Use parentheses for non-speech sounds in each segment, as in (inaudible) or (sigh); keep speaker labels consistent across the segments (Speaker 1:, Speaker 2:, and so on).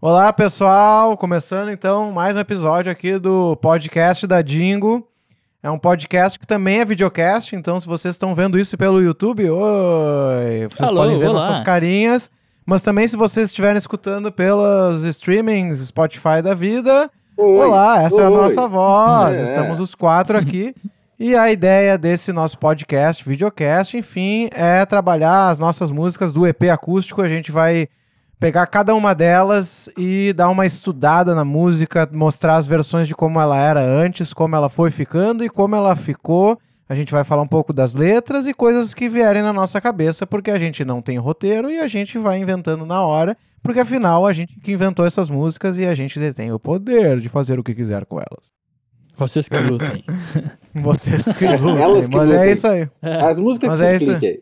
Speaker 1: Olá, pessoal! Começando então mais um episódio aqui do podcast da Dingo. É um podcast que também é videocast, então se vocês estão vendo isso pelo YouTube, oi! Vocês
Speaker 2: Alô,
Speaker 1: podem ver
Speaker 2: olá.
Speaker 1: nossas carinhas. Mas também se vocês estiverem escutando pelos streamings, Spotify da vida,
Speaker 3: Oi.
Speaker 1: olá, essa é a
Speaker 3: Oi.
Speaker 1: nossa voz.
Speaker 3: É.
Speaker 1: Estamos os quatro aqui. E a ideia desse nosso podcast, videocast, enfim, é trabalhar as nossas músicas do EP acústico. A gente vai pegar cada uma delas e dar uma estudada na música, mostrar as versões de como ela era antes, como ela foi ficando e como ela ficou. A gente vai falar um pouco das letras e coisas que vierem na nossa cabeça, porque a gente não tem roteiro e a gente vai inventando na hora, porque afinal a gente que inventou essas músicas e a gente detém o poder de fazer o que quiser com elas.
Speaker 2: Vocês que lutem. (laughs)
Speaker 1: Vocês que (laughs) lutem,
Speaker 3: Elas que
Speaker 1: mas é
Speaker 3: lutem.
Speaker 1: isso aí.
Speaker 3: As músicas
Speaker 1: Mas
Speaker 3: que
Speaker 1: é
Speaker 3: expliquem.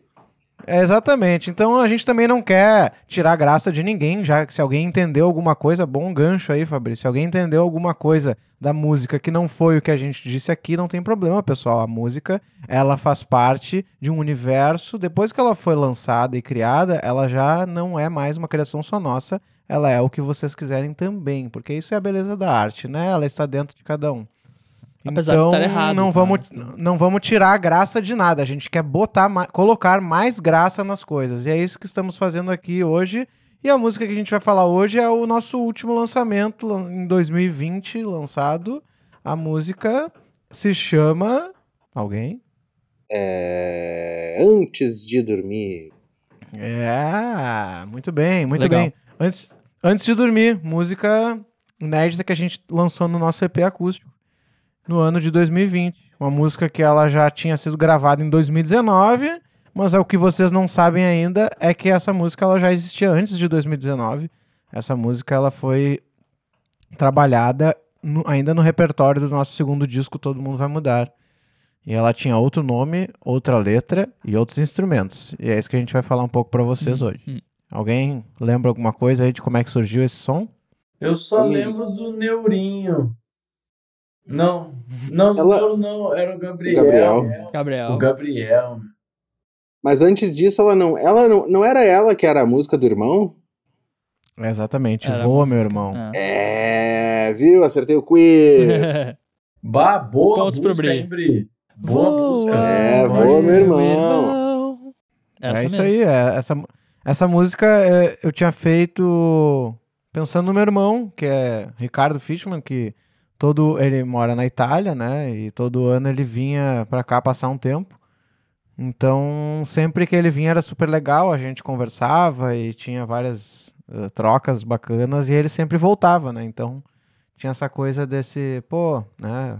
Speaker 1: É, exatamente. Então a gente também não quer tirar graça de ninguém, já que se alguém entendeu alguma coisa, bom gancho aí, Fabrício. Se alguém entendeu alguma coisa da música que não foi o que a gente disse aqui, não tem problema, pessoal. A música, ela faz parte de um universo. Depois que ela foi lançada e criada, ela já não é mais uma criação só nossa. Ela é o que vocês quiserem também, porque isso é a beleza da arte, né? Ela está dentro de cada um.
Speaker 2: Apesar de
Speaker 1: então,
Speaker 2: estar errado,
Speaker 1: não
Speaker 2: tá?
Speaker 1: vamos, não vamos tirar a graça de nada. A gente quer botar, ma- colocar mais graça nas coisas. E é isso que estamos fazendo aqui hoje. E a música que a gente vai falar hoje é o nosso último lançamento lan- em 2020, lançado. A música se chama. Alguém?
Speaker 3: É, Antes de dormir.
Speaker 1: É, muito bem, muito
Speaker 2: Legal.
Speaker 1: bem. Antes, antes de dormir, música inédita que a gente lançou no nosso EP acústico no ano de 2020. Uma música que ela já tinha sido gravada em 2019, mas é o que vocês não sabem ainda é que essa música ela já existia antes de 2019. Essa música ela foi trabalhada no- ainda no repertório do nosso segundo disco Todo Mundo Vai Mudar. E ela tinha outro nome, outra letra e outros instrumentos. E é isso que a gente vai falar um pouco pra vocês hoje.
Speaker 2: hum.
Speaker 1: Alguém lembra alguma coisa aí de como é que surgiu esse som?
Speaker 4: Eu só lembro do Neurinho. Não, não,
Speaker 3: Ela-
Speaker 4: Neuro não, era o Gabriel.
Speaker 3: Gabriel.
Speaker 2: Gabriel.
Speaker 4: O Gabriel.
Speaker 3: Mas antes disso, ela não. Ela não, não era ela que era a música do irmão?
Speaker 1: É exatamente,
Speaker 2: Era
Speaker 1: voa, meu irmão.
Speaker 2: É.
Speaker 3: É, viu? Acertei o quiz. (laughs)
Speaker 4: Bah, boa
Speaker 2: pro
Speaker 4: música,
Speaker 2: Bri.
Speaker 4: hein, Bri? Boa
Speaker 2: Voa,
Speaker 4: música.
Speaker 3: É,
Speaker 2: voa,
Speaker 3: meu irmão.
Speaker 2: Essa
Speaker 1: é isso
Speaker 2: mesmo.
Speaker 1: aí, é, essa, essa música é, eu tinha feito pensando no meu irmão, que é Ricardo Fishman, que todo ele mora na Itália, né? E todo ano ele vinha pra cá passar um tempo. Então, sempre que ele vinha era super legal, a gente conversava e tinha várias eh, trocas bacanas e ele sempre voltava, né? Então, tinha essa coisa desse, pô, né?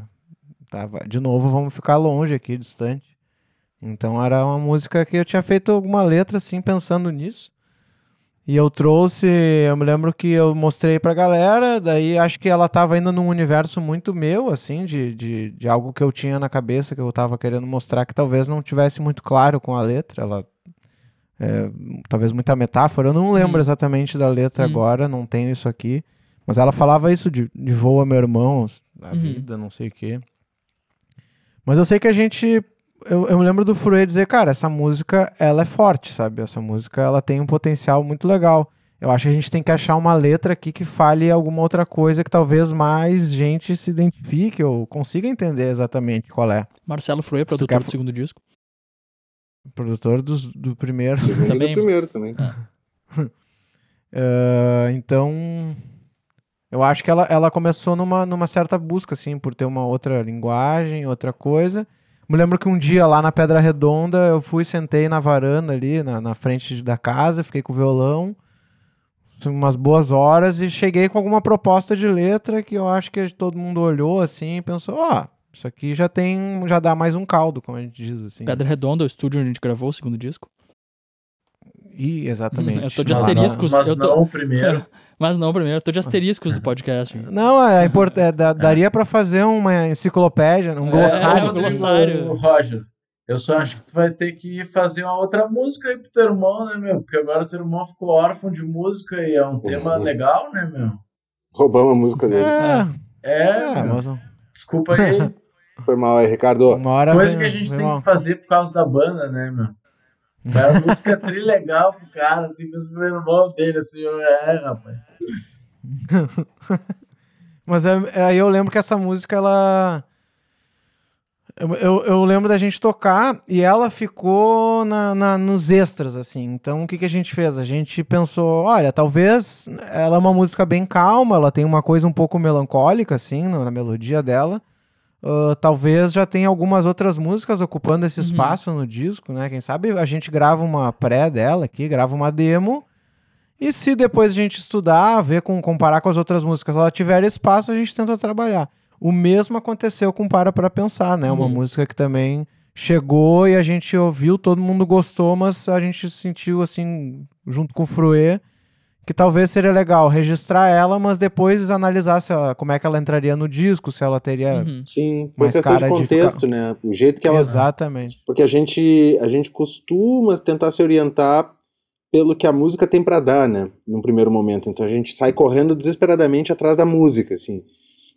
Speaker 1: Tava, de novo, vamos ficar longe aqui, distante. Então era uma música que eu tinha feito alguma letra assim pensando nisso. E eu trouxe, eu me lembro que eu mostrei pra galera, daí acho que ela tava ainda num universo muito meu, assim, de, de, de algo que eu tinha na cabeça que eu tava querendo mostrar que talvez não tivesse muito claro com a letra. Ela é, talvez muita metáfora, eu não lembro
Speaker 2: Hum.
Speaker 1: exatamente da letra
Speaker 2: Hum.
Speaker 1: agora, não tenho isso aqui. Mas ela falava isso de, de voa meu irmão, a
Speaker 2: Uhum.
Speaker 1: vida, não sei o quê. Mas eu sei que a gente. Eu, eu me lembro do Furê dizer, cara, essa música ela é forte, sabe? Essa música ela tem um potencial muito legal. Eu acho que a gente tem que achar uma letra aqui que fale alguma outra coisa que talvez mais gente se identifique ou consiga entender exatamente qual é.
Speaker 2: Marcelo Fruê,
Speaker 1: tu
Speaker 2: produtor
Speaker 1: quer
Speaker 2: do segundo disco.
Speaker 1: Produtor dos- do primeiro.
Speaker 2: Também,
Speaker 3: do primeiro
Speaker 2: mas-
Speaker 3: também.
Speaker 1: Ah, (laughs) então, eu acho que ela, ela começou numa, numa certa busca, assim, por ter uma outra linguagem, outra coisa. Me lembro que um dia lá na Pedra Redonda eu fui, sentei na varanda ali, na, na frente da casa, fiquei com o violão, umas boas horas e cheguei com alguma proposta de letra que eu acho que todo mundo olhou assim e pensou, ó, isso aqui já tem, já dá mais um caldo, como a gente diz assim.
Speaker 2: Pedra Redonda, o estúdio onde a gente gravou o segundo disco.
Speaker 1: Ih, exatamente.
Speaker 2: Eu tô de
Speaker 1: Mas
Speaker 4: Mas
Speaker 2: asteriscos,
Speaker 4: Não, mas
Speaker 2: eu tô-
Speaker 4: não o primeiro. (laughs)
Speaker 2: Mas não, primeiro, eu tô de asteriscos do podcast.
Speaker 1: Não, é, import... é, da- daria pra fazer uma enciclopédia, um
Speaker 4: É,
Speaker 1: glossário.
Speaker 2: um glossário.
Speaker 4: Roger, eu só acho que tu vai ter que fazer uma outra música aí pro teu irmão, né, meu? Porque agora teu irmão ficou órfão de música e é um tema legal, né, meu?
Speaker 3: Roubamos a música dele.
Speaker 1: É,
Speaker 4: É,
Speaker 1: é,
Speaker 4: meu.
Speaker 1: mas
Speaker 4: desculpa aí. (laughs)
Speaker 3: Foi mal aí, Ricardo.
Speaker 1: uma hora
Speaker 4: Coisa
Speaker 1: vem-
Speaker 4: que a gente tem
Speaker 1: mal.
Speaker 4: que fazer por causa da banda, né, meu? Era música tri legal pro cara, assim, mesmo pro irmão dele, assim, eu, é, rapaz.
Speaker 1: Mas é- aí eu lembro que essa música, ela. Eu, eu, eu lembro da gente tocar e ela ficou na, na- nos extras, assim. Então o que, que a gente fez? A gente pensou: olha, talvez ela é uma música bem calma, ela tem uma coisa um pouco melancólica, assim, na melodia dela. Ah, talvez já tenha algumas outras músicas ocupando esse
Speaker 2: Uhum.
Speaker 1: espaço no disco, né? Quem sabe a gente grava uma pré dela aqui, grava uma demo. E se depois a gente estudar, ver com comparar com as outras músicas, ela tiver espaço, a gente tenta trabalhar. O mesmo aconteceu com Para Pra Pensar, né? Uma
Speaker 2: Uhum.
Speaker 1: música que também chegou e a gente ouviu, todo mundo gostou, mas a gente sentiu assim, junto com o Fruê, que talvez seria legal registrar ela, mas depois analisar se ela- como é que ela entraria no disco, se ela teria.
Speaker 2: Uhum.
Speaker 3: Sim, por
Speaker 1: Mais
Speaker 3: questão de
Speaker 1: cara de
Speaker 3: contexto,
Speaker 1: ficar-
Speaker 3: né? O jeito que ela.
Speaker 1: Exatamente.
Speaker 3: Porque a gente, a gente costuma tentar se orientar pelo que a música tem pra dar, né? Num primeiro momento. Então a gente sai correndo desesperadamente atrás da música, assim.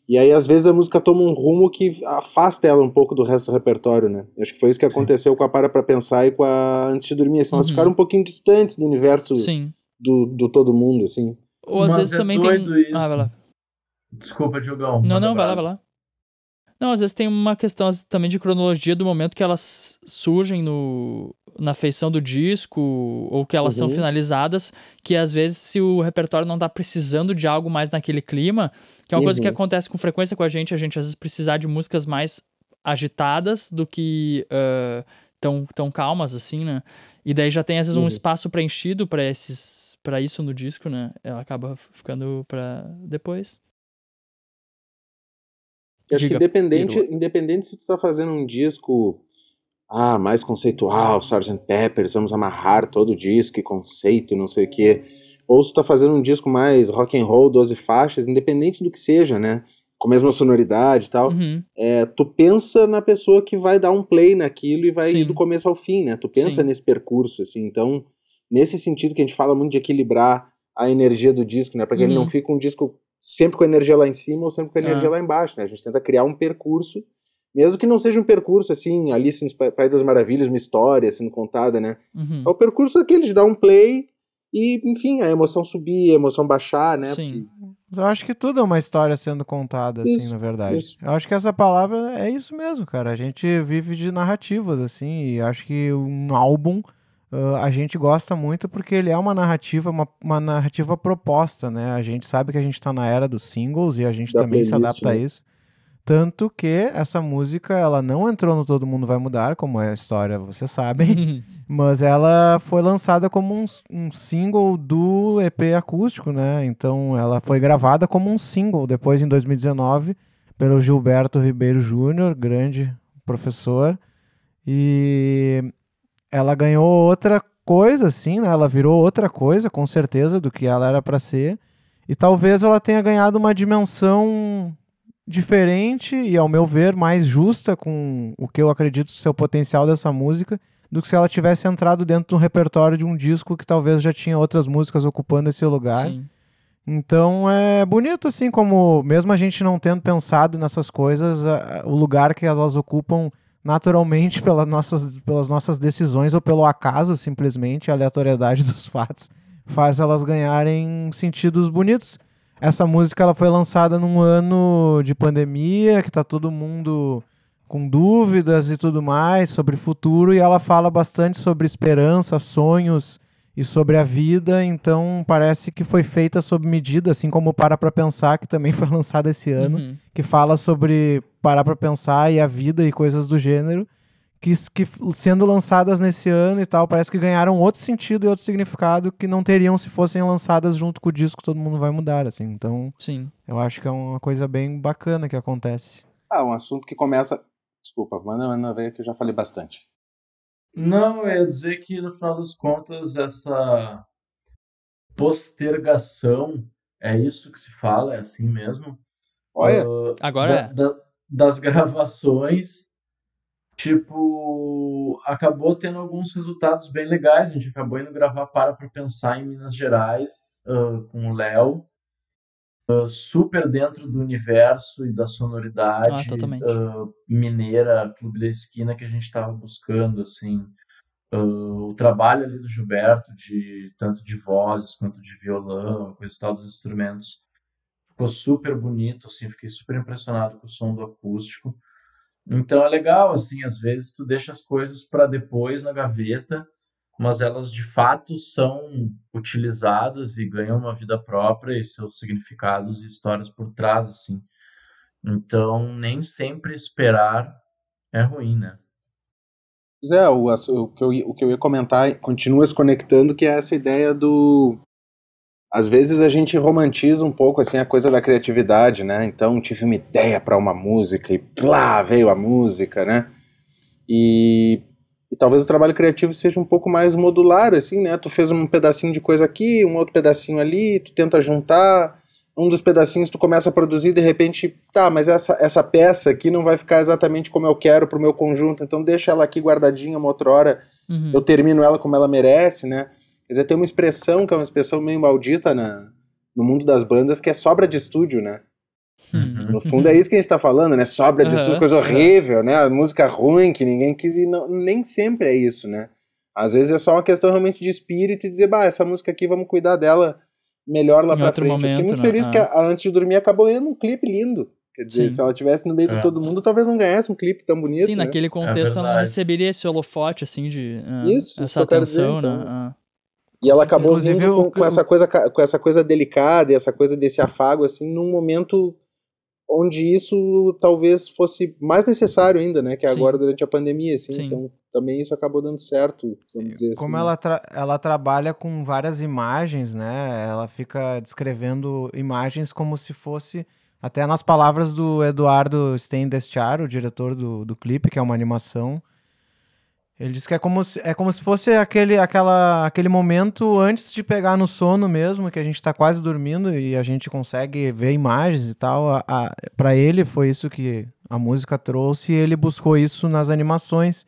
Speaker 3: E aí, às vezes, a música toma um rumo que afasta ela um pouco do resto do repertório, né? Acho que foi isso que aconteceu com a Para Pra Pensar e com a Antes de Dormir. Assim, elas
Speaker 2: Uhum.
Speaker 3: ficaram um pouquinho distantes do universo
Speaker 2: Sim.
Speaker 3: Do, do todo mundo, assim.
Speaker 2: Ou às
Speaker 4: Mas
Speaker 2: vezes
Speaker 4: é
Speaker 2: também tem.
Speaker 4: isso.
Speaker 2: Ah, vai lá.
Speaker 4: Desculpa, Diogão.
Speaker 2: Não, não, vai lá, vai lá. Não, às vezes tem uma questão também de cronologia do momento que elas surgem no, na feição do disco ou que elas são
Speaker 3: Uhum.
Speaker 2: finalizadas, que às vezes se o repertório não tá precisando de algo mais naquele clima, que é uma coisa que
Speaker 3: Uhum.
Speaker 2: acontece com frequência com a gente, a gente às vezes precisar de músicas mais agitadas do que ah, tão, tão calmas assim, né? E daí já tem às vezes um
Speaker 3: Uhum.
Speaker 2: espaço preenchido para esses para isso no disco, né? Ela acaba ficando para depois.
Speaker 3: Eu acho
Speaker 2: Diga,
Speaker 3: que independente, independente se tu tá fazendo um disco ah, mais conceitual, Sgt. Peppers, vamos amarrar todo o disco e conceito e não sei o quê. Ou se tu tá fazendo um disco mais rock and roll, 12 faixas, independente do que seja, né? Com a mesma sonoridade e tal.
Speaker 2: Uhum.
Speaker 3: É, tu pensa na pessoa que vai dar um play naquilo e vai
Speaker 2: Sim.
Speaker 3: ir do começo ao fim, né? Tu pensa
Speaker 2: Sim.
Speaker 3: nesse percurso, assim. Então, nesse sentido que a gente fala muito de equilibrar a energia do disco, né? Para que ele
Speaker 2: Uhum.
Speaker 3: não fique um disco sempre com a energia lá em cima ou sempre com a energia
Speaker 2: Ah.
Speaker 3: lá embaixo, né? A gente tenta criar um percurso, mesmo que não seja um percurso assim, Alice no Pa- País das Maravilhas, uma história sendo contada, né?
Speaker 2: Uhum.
Speaker 3: É o percurso aquele de dar um play e, enfim, a emoção subir, a emoção baixar, né?
Speaker 2: Sim.
Speaker 1: Mas Eu acho que tudo é uma história sendo contada, assim,
Speaker 3: Isso,
Speaker 1: na verdade.
Speaker 3: isso.
Speaker 1: Eu acho que essa palavra é isso mesmo, cara. A gente vive de narrativas, assim, e acho que um álbum ah, a gente gosta muito porque ele é uma narrativa, uma, uma narrativa proposta, né? A gente sabe que a gente tá na era dos singles e a gente
Speaker 3: Da
Speaker 1: também se
Speaker 3: playlist,
Speaker 1: adapta a
Speaker 3: né?
Speaker 1: isso. Tanto que essa música, ela não entrou no Todo Mundo Vai Mudar, como é a história, vocês sabem. (laughs) Mas ela foi lançada como um, um single do EP acústico, né? Então ela foi gravada como um single depois em 2019 pelo Gilberto Ribeiro Júnior, grande professor. E ela ganhou outra coisa, assim, né? Ela virou outra coisa, com certeza, do que ela era para ser. E talvez ela tenha ganhado uma dimensão diferente e, ao meu ver, mais justa com o que eu acredito ser o potencial dessa música do que se ela tivesse entrado dentro do repertório de um disco que talvez já tinha outras músicas ocupando esse lugar.
Speaker 2: Sim.
Speaker 1: Então é bonito, assim, como mesmo a gente não tendo pensado nessas coisas, a- o lugar que elas ocupam naturalmente (laughs) pelas nossas, pelas nossas decisões ou pelo acaso, simplesmente, a aleatoriedade (laughs) dos fatos, faz elas ganharem sentidos bonitos. Essa música ela foi lançada num ano de pandemia, que tá todo mundo com dúvidas e tudo mais sobre futuro, e ela fala bastante sobre esperança, sonhos e sobre a vida, então parece que foi feita sob medida, assim como Para Pra Pensar, que também (laughs) foi lançada esse ano,
Speaker 2: Uhum.
Speaker 1: que fala sobre parar pra pensar e a vida e coisas do gênero, que, que sendo lançadas nesse ano e tal, parece que ganharam outro sentido e outro significado que não teriam se fossem lançadas junto com o disco Todo Mundo Vai Mudar, assim. Então,
Speaker 2: Sim.
Speaker 1: eu acho que é uma coisa bem bacana que acontece.
Speaker 3: Ah, um assunto que começa. Desculpa, manda, manda ver que eu já falei bastante.
Speaker 4: Não, eu ia dizer que no final das contas essa postergação é isso que se fala, é assim mesmo.
Speaker 3: Olha,
Speaker 4: Ah,
Speaker 2: Agora
Speaker 4: da-
Speaker 2: é.
Speaker 4: da- das (laughs) gravações, tipo, acabou tendo alguns resultados bem legais. A gente acabou indo gravar Para Pra Pensar em Minas Gerais ah, com o Léo. Ah, super dentro do universo e da sonoridade
Speaker 2: Ah,
Speaker 4: ah, mineira, Clube da Esquina que a gente estava buscando, assim. O trabalho ali do Gilberto, de tanto de vozes quanto de violão, coisa tal dos instrumentos, ficou super bonito, assim, fiquei super impressionado com o som do acústico. Então é legal, assim, às vezes tu deixa as coisas para depois na gaveta, mas elas de fato são utilizadas e ganham uma vida própria e seus significados e histórias por trás, assim. Então nem sempre esperar é ruim, né?
Speaker 3: Pois é, o, o, que eu, o que eu ia comentar continua se conectando, que é essa ideia do. Às vezes a gente romantiza um pouco assim a coisa da criatividade, né? Então tive uma ideia para uma música e plá, veio a música, né? E, e talvez o trabalho criativo seja um pouco mais modular, assim, né? Tu fez um pedacinho de coisa aqui, um outro pedacinho ali, tu tenta juntar, um dos pedacinhos tu começa a produzir de repente, tá, mas essa, essa peça aqui não vai ficar exatamente como eu quero pro meu conjunto, então deixa ela aqui guardadinha uma outra hora, uhum. eu termino ela como ela merece, né? Quer dizer, tem uma expressão que é uma expressão meio maldita na, no mundo das bandas que é sobra de estúdio, né? Uhum. No fundo é isso que a gente tá falando, né? Sobra de uhum. estúdio, coisa horrível, né? A música ruim que ninguém quis e não, nem sempre é isso, né? Às vezes é só uma questão realmente de espírito e dizer, bah, essa música aqui vamos cuidar dela melhor lá em pra frente. Momento, eu fiquei muito né? feliz ah. que a, Antes de Dormir acabou ganhando um clipe lindo. Quer dizer, Sim. se ela tivesse no meio é. de todo mundo, talvez não ganhasse um clipe tão bonito.
Speaker 2: Sim,
Speaker 3: né?
Speaker 2: naquele é contexto é ela não receberia esse holofote, assim, de uh, isso, essa atenção, dizer, então. né? Ah.
Speaker 3: E ela acabou vindo com, com, essa coisa, com essa coisa delicada e essa coisa desse afago, assim, num momento onde isso talvez fosse mais necessário ainda, né? Que é agora durante a pandemia, assim. Sim. Então também isso acabou dando certo, vamos dizer
Speaker 1: Como
Speaker 3: assim.
Speaker 1: ela, tra ela trabalha com várias imagens, né? Ela fica descrevendo imagens como se fosse. Até nas palavras do Eduardo Stendestiar, o diretor do, do clipe, que é uma animação, ele diz que é como se, é como se fosse aquele, aquela, aquele momento antes de pegar no sono mesmo, que a gente está quase dormindo e a gente consegue ver imagens e tal. Para ele foi isso que a música trouxe e ele buscou isso nas animações.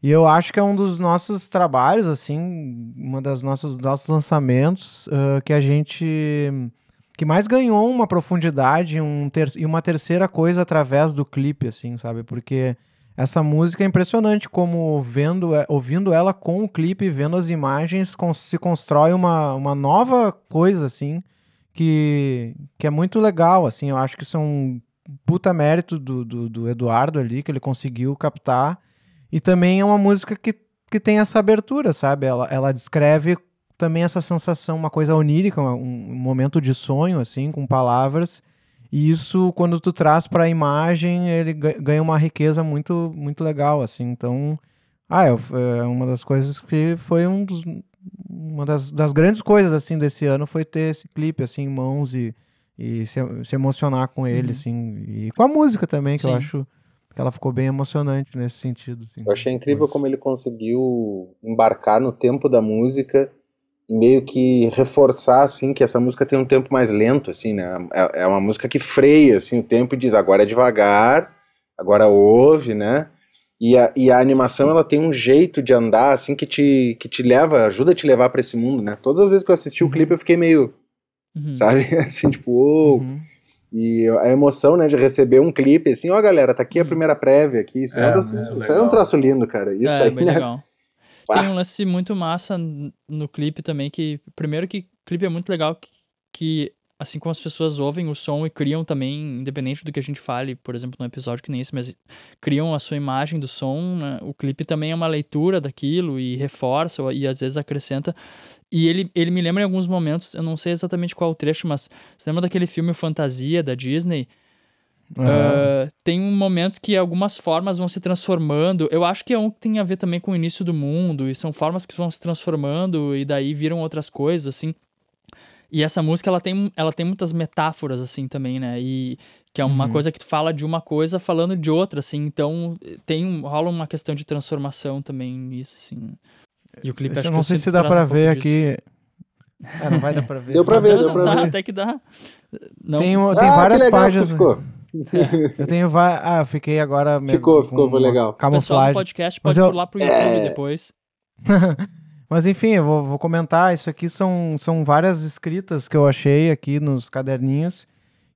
Speaker 1: E eu acho que é um dos nossos trabalhos, assim, uma das nossos nossos lançamentos uh, que a gente que mais ganhou uma profundidade um ter, e uma terceira coisa através do clipe, assim, sabe? Porque essa música é impressionante como vendo, ouvindo ela com o clipe, vendo as imagens, se constrói uma, uma nova coisa, assim, que, que é muito legal, assim, eu acho que isso é um puta mérito do, do, do Eduardo ali, que ele conseguiu captar, e também é uma música que, que tem essa abertura, sabe? Ela, ela descreve também essa sensação, uma coisa onírica, um, um momento de sonho, assim, com palavras, e isso, quando tu traz para a imagem, ele ganha uma riqueza muito, muito legal, assim. Então, ah, é, uma das coisas que foi um dos, uma das, das grandes coisas, assim, desse ano foi ter esse clipe, assim, em mãos e, e se, se emocionar com ele, uhum. assim. E com a música também, que Sim. eu acho que ela ficou bem emocionante nesse sentido. Assim.
Speaker 3: Eu achei incrível Mas... como ele conseguiu embarcar no tempo da música meio que reforçar assim que essa música tem um tempo mais lento assim né é, é uma música que freia assim o tempo e diz agora é devagar agora ouve né e a, e a animação ela tem um jeito de andar assim que te que te leva ajuda a te levar para esse mundo né todas as vezes que eu assisti o clipe eu fiquei meio uhum. sabe (laughs) assim tipo oh. uhum. e a emoção né de receber um clipe assim ó oh, galera tá aqui a uhum. primeira prévia aqui isso é, é, das, isso é um troço lindo cara isso é,
Speaker 2: aí bem né? (laughs) legal. Tem um lance muito massa no clipe também, que primeiro que o clipe é muito legal, que, que assim como as pessoas ouvem o som e criam também, independente do que a gente fale, por exemplo, num episódio que nem esse, mas criam a sua imagem do som, né? o clipe também é uma leitura daquilo e reforça e às vezes acrescenta. E ele, ele me lembra em alguns momentos, eu não sei exatamente qual o trecho, mas você lembra daquele filme Fantasia da Disney? Uhum. Uh, tem momentos que algumas formas vão se transformando. Eu acho que é um que tem a ver também com o início do mundo, e são formas que vão se transformando e daí viram outras coisas, assim. E essa música, ela tem, ela tem muitas metáforas, assim, também, né? E que é uma uhum. coisa que tu fala de uma coisa falando de outra, assim. Então, tem, rola uma questão de transformação também nisso, assim. E o clipe, acho
Speaker 1: eu
Speaker 2: não
Speaker 1: sei se dá pra um ver aqui... É, não vai dar pra (laughs) ver.
Speaker 3: Deu pra ver, deu pra
Speaker 2: dá,
Speaker 3: ver.
Speaker 2: Até que dá.
Speaker 1: Não. Tem, tem ah, várias páginas... Ficou. Eu tenho vai Ah, eu fiquei agora.
Speaker 3: Ficou, ficou, foi legal.
Speaker 2: Camuflagem. O podcast pode Mas pular pro YouTube é... depois. (laughs)
Speaker 1: Mas enfim, eu vou, vou, comentar. Isso aqui são, são várias escritas que eu achei aqui nos caderninhos.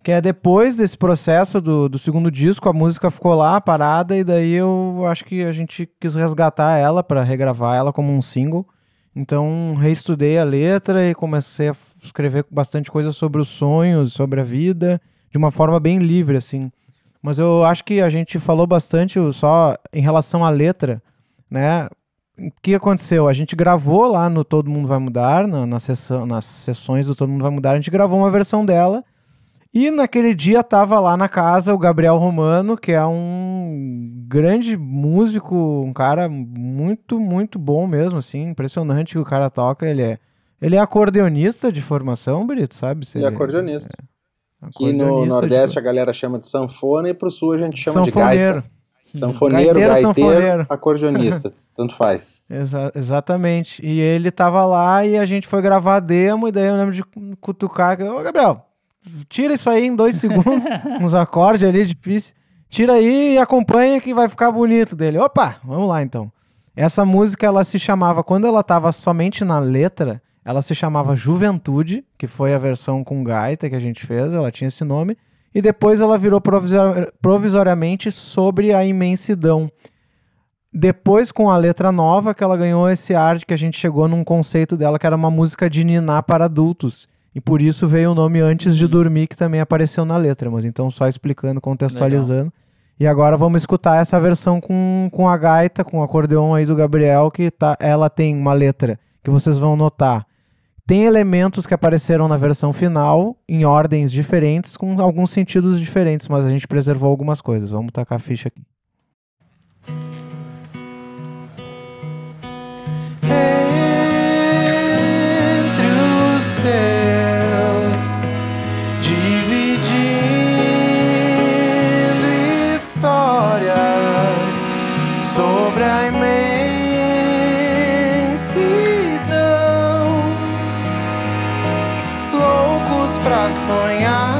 Speaker 1: Que é depois desse processo do, do segundo disco, a música ficou lá parada, e daí eu acho que a gente quis resgatar ela para regravar ela como um single. Então, reestudei a letra e comecei a escrever bastante coisa sobre os sonhos, sobre a vida, de uma forma bem livre, assim. Mas eu acho que a gente falou bastante só em relação à letra, né? O que aconteceu? A gente gravou lá no Todo Mundo Vai Mudar, na, na sessão, nas sessões do Todo Mundo Vai Mudar, a gente gravou uma versão dela. E naquele dia tava lá na casa o Gabriel Romano, que é um grande músico, um cara muito, muito bom mesmo, assim, impressionante que o cara toca. Ele é, ele é acordeonista de formação, Brito, sabe?
Speaker 3: ele é acordeonista. É, Aqui no Nordeste de... a galera chama de sanfona e pro Sul a gente chama Sanfoneiro. de gaita. Sanfoneiro, gaiteiro, gaiteiro sanfoneiro. acordeonista, (laughs) tanto faz.
Speaker 1: Exa exatamente. E ele tava lá e a gente foi gravar a demo, e daí eu lembro de cutucar, ô Gabriel, tira isso aí em dois segundos, (laughs) uns acordes ali difícil. Tira aí e acompanha que vai ficar bonito dele. Opa, vamos lá então. Essa música ela se chamava, quando ela tava somente na letra, ela se chamava Juventude, que foi a versão com gaita que a gente fez, ela tinha esse nome, e depois ela virou provisor provisoriamente sobre a imensidão. Depois, com a letra nova, que ela ganhou esse ar que a gente chegou num conceito dela que era uma música de niná para adultos. E por isso veio o nome Antes de uhum. Dormir, que também apareceu na letra. Mas então, só explicando, contextualizando. Legal. E agora vamos escutar essa versão com, com a gaita, com o acordeon aí do Gabriel, que tá, ela tem uma letra que vocês vão notar. Tem elementos que apareceram na versão final, em ordens diferentes, com alguns sentidos diferentes, mas a gente preservou algumas coisas. Vamos tacar a ficha aqui. Entre os teus Gabriel.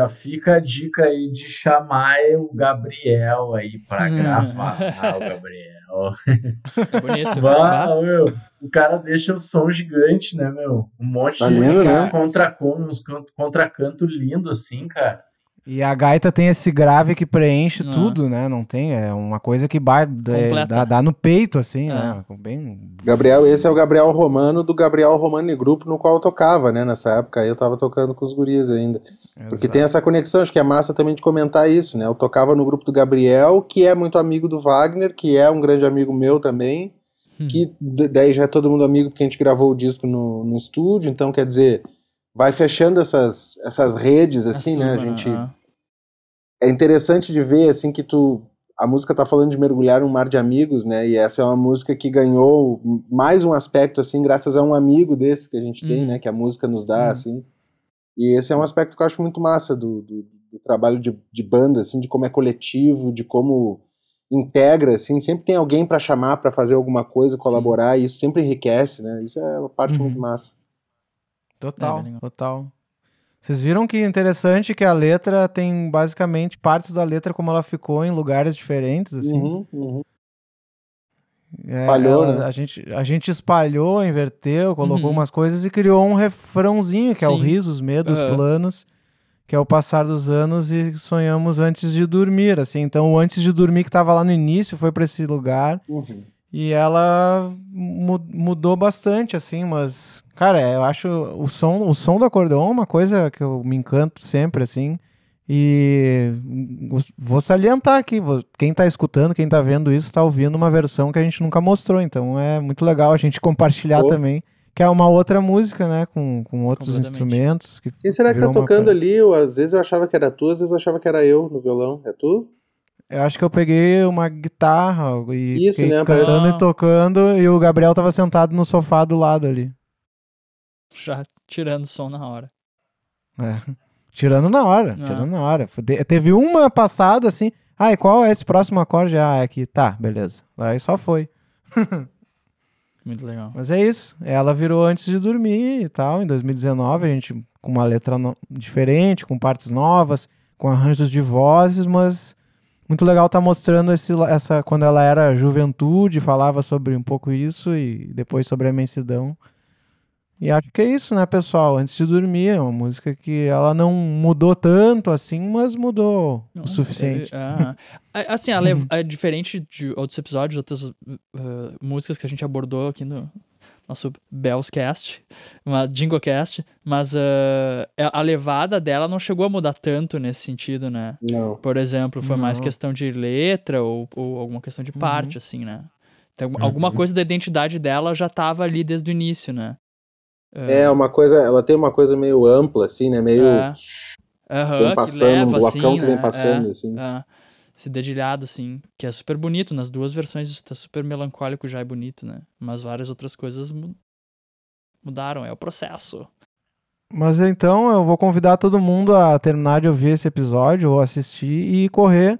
Speaker 4: Já fica a dica aí de chamar o Gabriel aí para hum. gravar. (laughs) Ah, o Gabriel. Bonito. Bah, meu, o cara deixa o som gigante, né, meu? Um monte tá de lindo, né? contracanto, uns contracanto lindo assim, cara.
Speaker 1: E a gaita tem esse grave que preenche ah. tudo, né? Não tem, é uma coisa que bar, é, dá, dá, no peito, assim, é. né? Bem...
Speaker 3: Gabriel, esse é o Gabriel Romano do Gabriel Romano Grupo, no qual eu tocava, né? Nessa época aí eu tava tocando com os guris ainda. Exato. Porque tem essa conexão, acho que é massa também de comentar isso, né? Eu tocava no grupo do Gabriel, que é muito amigo do Wagner, que é um grande amigo meu também, hum. que daí já é todo mundo amigo porque a gente gravou o disco no, no estúdio, então quer dizer vai fechando essas, essas redes, assim, né? A gente é interessante de ver, assim, que tu. A música tá falando de mergulhar num mar de amigos, né? E essa é uma música que ganhou mais um aspecto, assim, graças a um amigo desse que a gente tem,
Speaker 2: Uhum.
Speaker 3: né? Que a música nos dá,
Speaker 2: Uhum.
Speaker 3: assim. E esse é um aspecto que eu acho muito massa do, do, do trabalho de, de banda, assim, de como é coletivo, de como integra, assim. Sempre tem alguém pra chamar pra fazer alguma coisa, colaborar, e isso sempre enriquece, né? Isso é uma parte
Speaker 1: Uhum.
Speaker 3: muito massa.
Speaker 1: Total,
Speaker 2: É, legal.
Speaker 1: total. Vocês viram que interessante que a letra tem basicamente partes da letra como ela ficou em lugares diferentes, assim.
Speaker 3: Uhum, uhum.
Speaker 1: É,
Speaker 3: Espalhou,
Speaker 1: ela-
Speaker 3: né?
Speaker 1: a, gente, a gente espalhou, inverteu, colocou
Speaker 2: Uhum.
Speaker 1: umas coisas e criou um refrãozinho, que é o
Speaker 2: Sim.
Speaker 1: riso, os medos, os planos, que é o passar dos anos e sonhamos antes de dormir, assim. Então, o antes de dormir que tava lá no início foi para esse lugar
Speaker 3: Uhum.
Speaker 1: E ela mu- mudou bastante, assim, mas, cara, eu acho o som, o som do acordeon é uma coisa que eu me encanto sempre, assim. E vou salientar aqui, quem tá escutando, quem tá vendo isso, tá ouvindo uma versão que a gente nunca mostrou, então é muito legal a gente compartilhar
Speaker 3: Pô.
Speaker 1: também, que é uma outra música, né, com, com outros instrumentos. Que
Speaker 3: Quem será que tá tocando
Speaker 1: pra-
Speaker 3: ali? Eu, às vezes eu achava que era tu, às vezes eu achava que era eu no violão. É tu?
Speaker 1: Eu acho que eu peguei uma guitarra e
Speaker 3: Isso,
Speaker 1: fiquei
Speaker 3: né,
Speaker 1: cantando
Speaker 2: parece-
Speaker 1: e tocando, e o Gabriel tava sentado no sofá do lado ali.
Speaker 2: Já tirando som na hora.
Speaker 1: É. Tirando na hora,
Speaker 2: Ah.
Speaker 1: tirando na hora. Te- Teve uma passada assim. Ah, e qual é esse próximo acorde? Ah, é aqui. Tá, beleza. Aí só foi. (laughs)
Speaker 2: Muito legal.
Speaker 1: Mas é isso. Ela virou antes de dormir e tal. Em 2019, a gente com uma letra no- diferente, com partes novas, com arranjos de vozes, mas muito legal tá mostrando esse, essa quando ela era juventude, falava sobre um pouco isso e depois sobre a imensidão. E acho que é isso, né, pessoal? Antes de dormir, é uma música que ela não mudou tanto assim, mas mudou
Speaker 2: Não,
Speaker 1: o suficiente.
Speaker 2: teve- ah, a- assim, a lev- (laughs) é diferente de outros episódios, outras uh, músicas que a gente abordou aqui no nosso Bellscast, uma Jinglecast, mas uh, a levada dela não chegou a mudar tanto nesse sentido, né?
Speaker 3: Não.
Speaker 2: Por exemplo, foi mais
Speaker 1: Não.
Speaker 2: questão de letra ou, ou alguma questão de
Speaker 1: Uhum.
Speaker 2: parte, assim, né? Então, alguma coisa da identidade dela já tava ali desde o início, né?
Speaker 3: É uma coisa, ela tem uma coisa meio ampla, assim, né? Meio
Speaker 2: É.
Speaker 3: Vem
Speaker 2: que
Speaker 3: passando,
Speaker 2: leva,
Speaker 3: um blocão
Speaker 2: assim,
Speaker 3: que vem
Speaker 2: né?
Speaker 3: passando,
Speaker 2: É.
Speaker 3: assim.
Speaker 2: Ah, esse dedilhado, assim, que é super bonito. Nas duas versões isso tá super melancólico já é bonito, né? Mas várias outras coisas mu- mudaram, é o processo.
Speaker 1: Mas então eu vou convidar todo mundo a terminar de ouvir esse episódio ou assistir e correr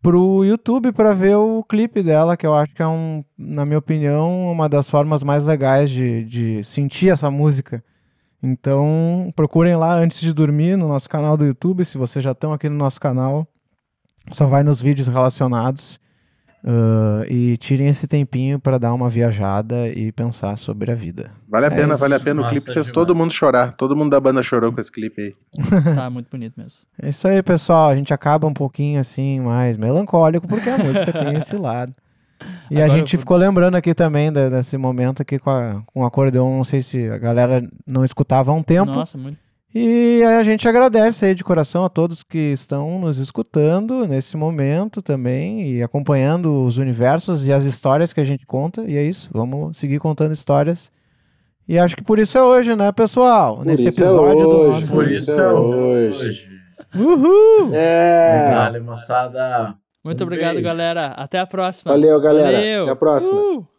Speaker 1: pro YouTube para ver o clipe dela, que eu acho que é um, na minha opinião, uma das formas mais legais de, de sentir essa música. Então, procurem lá antes de dormir no nosso canal do YouTube, se vocês já estão aqui no nosso canal. Só vai nos vídeos relacionados ah, e tirem esse tempinho para dar uma viajada e pensar sobre a vida.
Speaker 3: Vale a
Speaker 1: É
Speaker 3: pena,
Speaker 1: isso,
Speaker 3: vale a pena. O
Speaker 4: massa
Speaker 3: clipe fez
Speaker 4: demais.
Speaker 3: todo mundo chorar. Todo mundo da banda chorou com esse clipe aí. (laughs)
Speaker 2: Tá muito bonito mesmo.
Speaker 1: É isso aí, pessoal. A gente acaba um pouquinho assim, mais melancólico, porque a música tem esse lado. E a
Speaker 2: Agora
Speaker 1: gente
Speaker 2: eu
Speaker 1: ficou lembrando aqui também da- desse momento aqui com, a, com o acordeon. Não sei se a galera não escutava há um tempo.
Speaker 2: Nossa, muito.
Speaker 1: E a gente agradece aí de coração a todos que estão nos escutando nesse momento também e acompanhando os universos e as histórias que a gente conta. E é isso, vamos seguir contando histórias. E acho que por isso é hoje, né, pessoal?
Speaker 3: Por
Speaker 1: Nesse
Speaker 3: isso é
Speaker 1: episódio do
Speaker 3: hoje,
Speaker 1: nosso.
Speaker 4: Por isso é
Speaker 3: hoje.
Speaker 1: Uhul!
Speaker 3: É!
Speaker 4: Moçada.
Speaker 2: Muito
Speaker 4: Um
Speaker 2: obrigado,
Speaker 4: beijo.
Speaker 2: galera. Até a próxima.
Speaker 3: Valeu, galera.
Speaker 2: Valeu.
Speaker 3: Até a próxima.
Speaker 2: Uh!